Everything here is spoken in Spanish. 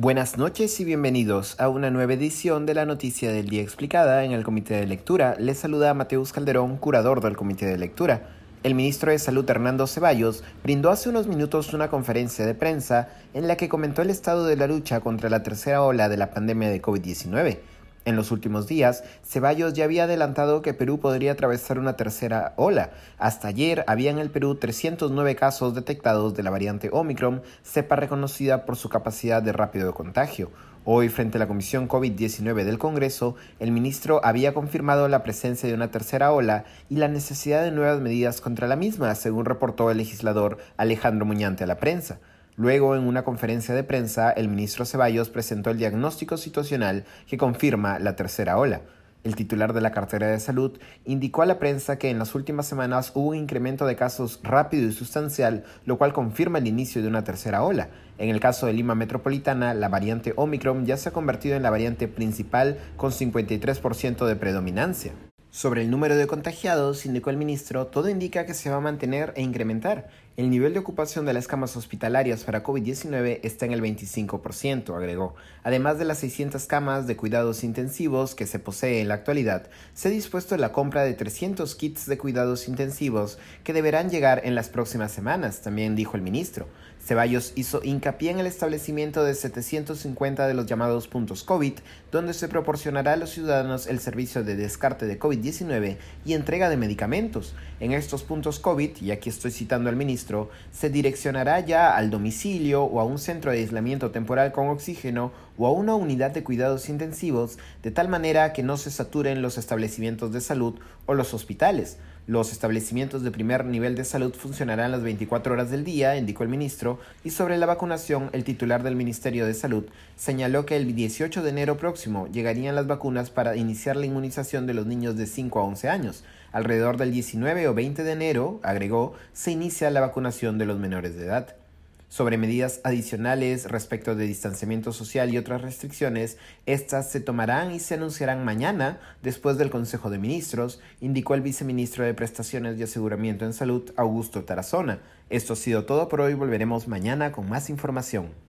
Buenas noches y bienvenidos a una nueva edición de la Noticia del Día Explicada en el Comité de Lectura. Les saluda Mateus Calderón, curador del Comité de Lectura. El ministro de Salud Hernando Ceballos brindó hace unos minutos una conferencia de prensa en la que comentó el estado de la lucha contra la tercera ola de la pandemia de COVID-19. En los últimos días, Ceballos ya había adelantado que Perú podría atravesar una tercera ola. Hasta ayer había en el Perú 309 casos detectados de la variante Omicron, cepa reconocida por su capacidad de rápido contagio. Hoy, frente a la Comisión COVID-19 del Congreso, el ministro había confirmado la presencia de una tercera ola y la necesidad de nuevas medidas contra la misma, según reportó el legislador Alejandro Muñante a la prensa. Luego, en una conferencia de prensa, el ministro Ceballos presentó el diagnóstico situacional que confirma la tercera ola. El titular de la cartera de salud indicó a la prensa que en las últimas semanas hubo un incremento de casos rápido y sustancial, lo cual confirma el inicio de una tercera ola. En el caso de Lima Metropolitana, la variante Omicron ya se ha convertido en la variante principal con 53% de predominancia. Sobre el número de contagiados, indicó el ministro, todo indica que se va a mantener e incrementar. El nivel de ocupación de las camas hospitalarias para COVID-19 está en el 25%, agregó. Además de las 600 camas de cuidados intensivos que se posee en la actualidad, se ha dispuesto la compra de 300 kits de cuidados intensivos que deberán llegar en las próximas semanas, también dijo el ministro. Ceballos hizo hincapié en el establecimiento de 750 de los llamados puntos COVID, donde se proporcionará a los ciudadanos el servicio de descarte de COVID-19 y entrega de medicamentos. En estos puntos COVID, y aquí estoy citando al ministro, se direccionará ya al domicilio o a un centro de aislamiento temporal con oxígeno o a una unidad de cuidados intensivos, de tal manera que no se saturen los establecimientos de salud o los hospitales. Los establecimientos de primer nivel de salud funcionarán las 24 horas del día, indicó el ministro, y sobre la vacunación, el titular del Ministerio de Salud señaló que el 18 de enero próximo llegarían las vacunas para iniciar la inmunización de los niños de 5 a 11 años. Alrededor del 19 o 20 de enero, agregó, se inicia la vacunación de los menores de edad sobre medidas adicionales respecto de distanciamiento social y otras restricciones, estas se tomarán y se anunciarán mañana después del Consejo de Ministros, indicó el viceministro de Prestaciones y Aseguramiento en Salud, Augusto Tarazona. Esto ha sido todo por hoy, volveremos mañana con más información.